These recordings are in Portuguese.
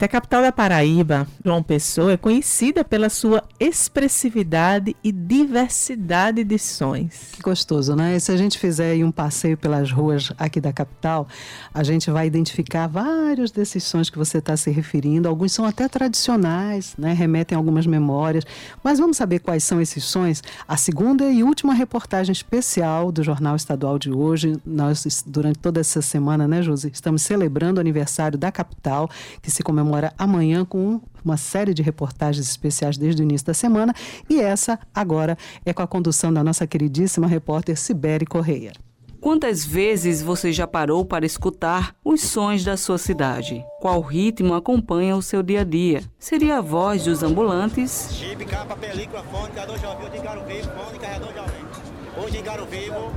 A capital da Paraíba, João Pessoa, é conhecida pela sua expressividade e diversidade de sons. Que gostoso, né? E se a gente fizer um passeio pelas ruas aqui da capital, a gente vai identificar vários desses sons que você está se referindo. Alguns são até tradicionais, né? Remetem a algumas memórias. Mas vamos saber quais são esses sons? A segunda e última reportagem especial do Jornal Estadual de hoje. Nós, durante toda essa semana, né, Josi, estamos celebrando o aniversário da capital, que se comemora comemora amanhã com uma série de reportagens especiais desde o início da semana. E essa agora é com a condução da nossa queridíssima repórter Sibere Correia. Quantas vezes você já parou para escutar os sons da sua cidade? Qual ritmo acompanha o seu dia a dia? Seria a voz dos ambulantes? Chip, capa, película, fone, carregador jovem, de Garo Vivo, fone, carregador jovem. Hoje em Garo Vivo,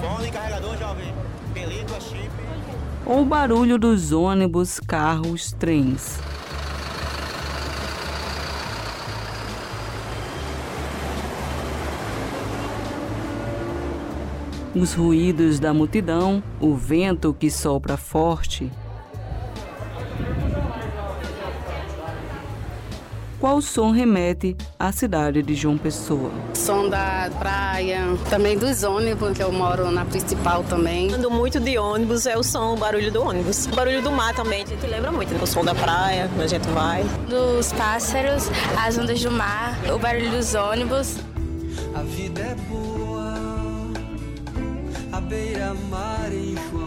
fone, carregador jovem, película, chip ou o barulho dos ônibus, carros, trens. Os ruídos da multidão, o vento que sopra forte, qual som remete à cidade de João Pessoa. Som da praia, também dos ônibus, que eu moro na principal também. Ando muito de ônibus, é o som, o barulho do ônibus. O barulho do mar também, a gente lembra muito, né? o som da praia, quando a gente vai. Dos pássaros, as ondas do mar, o barulho dos ônibus. A vida é boa, a beira-mar em João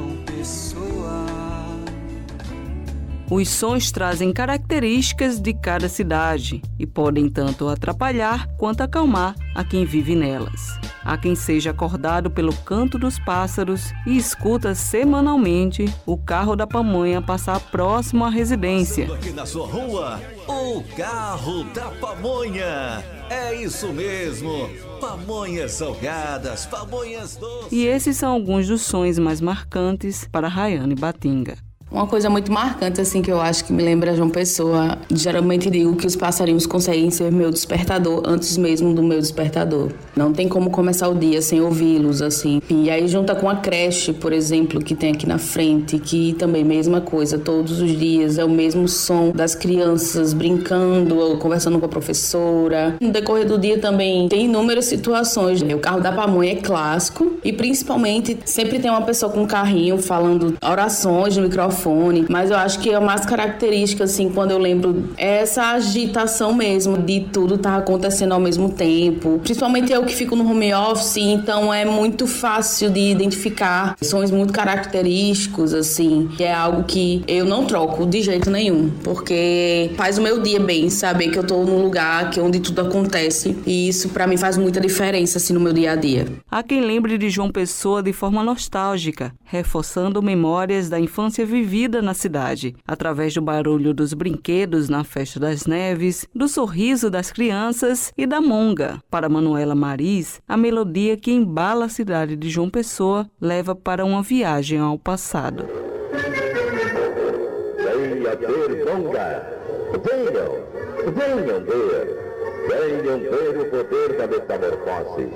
Os sons trazem características de cada cidade e podem tanto atrapalhar quanto acalmar a quem vive nelas. Há quem seja acordado pelo canto dos pássaros e escuta semanalmente o carro da pamonha passar próximo à residência. Aqui na sua rua, o carro da pamonha. É isso mesmo. Pamonhas salgadas, pamonhas doces. E esses são alguns dos sons mais marcantes para Rayane Batinga. Uma coisa muito marcante, assim, que eu acho que me lembra João Pessoa, geralmente digo que os passarinhos conseguem ser meu despertador antes mesmo do meu despertador. Não tem como começar o dia sem ouvi-los, assim. E aí junta com a creche, por exemplo, que tem aqui na frente, que também mesma coisa, todos os dias é o mesmo som das crianças brincando ou conversando com a professora. No decorrer do dia também tem inúmeras situações. O carro da pamonha é clássico e principalmente sempre tem uma pessoa com um carrinho falando orações no microfone microfone, mas eu acho que a mais característica, assim, quando eu lembro, é essa agitação mesmo de tudo tá acontecendo ao mesmo tempo. Principalmente eu que fico no home office, então é muito fácil de identificar sons muito característicos, assim, que é algo que eu não troco de jeito nenhum, porque faz o meu dia bem, saber que eu tô num lugar que é onde tudo acontece, e isso para mim faz muita diferença, assim, no meu dia a dia. Há quem lembre de João Pessoa de forma nostálgica, reforçando memórias da infância vivida vivida na cidade, através do barulho dos brinquedos na Festa das Neves, do sorriso das crianças e da monga. Para Manuela Maris, a melodia que embala a cidade de João Pessoa leva para uma viagem ao passado. Venha ver monga, venham, venham ver, venham ver o poder da metamorfose.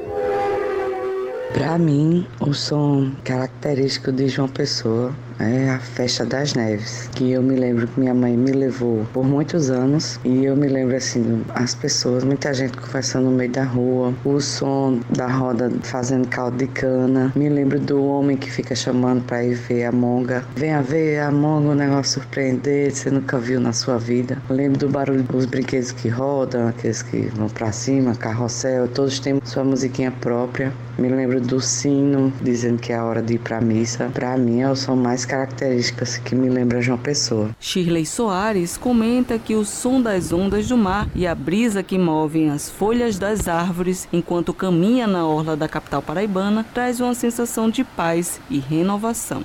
Para mim, o som característico de João Pessoa é a Festa das Neves, que eu me lembro que minha mãe me levou por muitos anos e eu me lembro assim, as pessoas, muita gente conversando no meio da rua, o som da roda fazendo caldo de cana, me lembro do homem que fica chamando para ir ver a monga, venha ver a monga, um negócio surpreendente, você nunca viu na sua vida. Lembro do barulho dos brinquedos que rodam, aqueles que vão para cima, carrossel, todos têm sua musiquinha própria. Me lembro do sino dizendo que é a hora de ir para missa. Para mim é o som características que me lembram João Pessoa. Shirley Soares comenta que o som das ondas do mar e a brisa que movem as folhas das árvores enquanto caminha na orla da capital paraibana traz uma sensação de paz e renovação.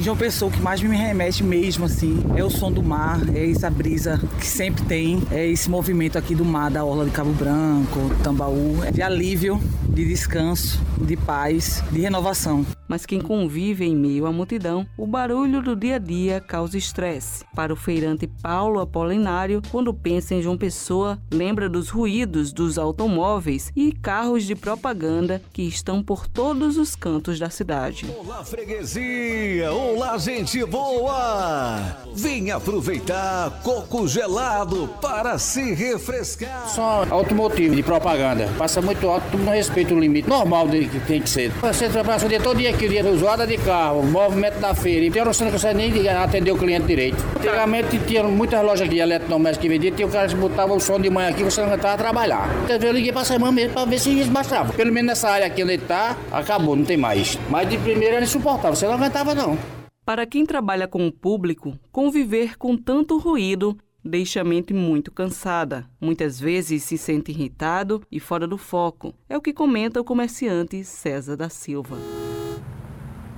João Pessoa, o que mais me remete mesmo, assim, é o som do mar, é essa brisa que sempre tem, é esse movimento aqui do mar, da orla de Cabo Branco, Tambaú, é de alívio, de descanso, de paz, de renovação. Mas quem convive em meio à multidão, o barulho do dia a dia causa estresse. Para o feirante Paulo Apolinário, quando pensa em João Pessoa, lembra dos ruídos dos automóveis e carros de propaganda que estão por todos os cantos da cidade. Olá, freguesia! Olá, gente boa! Venha aproveitar coco gelado para se refrescar. Só automotivo de propaganda. Passa muito alto, não respeita o limite normal de que tem que ser. Você trabalha o dia todo dia aqui, dia usuário de carro, movimento da feira. E hora você não consegue nem atender o cliente direito. Antigamente tinha muitas lojas aqui, eletrodomésticos que vendiam, tinha o cara que botava o som de manhã aqui, você não aguentava trabalhar. Então eu liguei pra semana mesmo pra ver se isso bastava. Pelo menos nessa área aqui onde ele tá, acabou, não tem mais. Mas de primeira era insuportável, você não aguentava não. Para quem trabalha com o público, conviver com tanto ruído deixa a mente muito cansada. Muitas vezes se sente irritado e fora do foco. É o que comenta o comerciante César da Silva.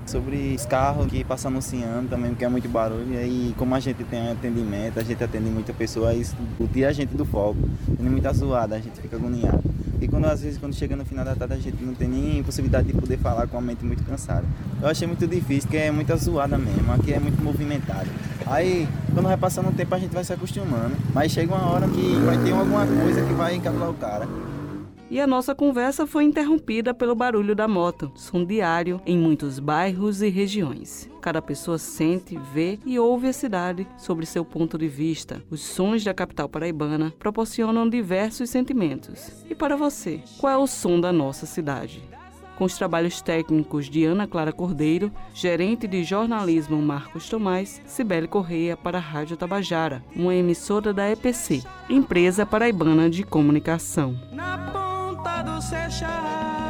Sobre os carros que passam anunciando também, porque é muito barulho. E aí, como a gente tem atendimento, a gente atende muita pessoa, aí o tira a gente do foco. Tem muita zoada, a gente fica agoniado. E quando às vezes quando chega no final da tarde a gente não tem nem possibilidade de poder falar com a mente muito cansada. Eu achei muito difícil, porque é muita zoada mesmo, aqui é muito movimentado. Aí, quando vai passando o tempo, a gente vai se acostumando. Mas chega uma hora que vai ter alguma coisa que vai encablar o cara e a nossa conversa foi interrompida pelo barulho da moto, som diário em muitos bairros e regiões. Cada pessoa sente, vê e ouve a cidade sobre seu ponto de vista. Os sons da capital paraibana proporcionam diversos sentimentos. E para você, qual é o som da nossa cidade? com os trabalhos técnicos de Ana Clara Cordeiro, gerente de jornalismo Marcos Tomás, Cibele Correia para a Rádio Tabajara, uma emissora da EPC, Empresa Paraibana de Comunicação. Do Seixas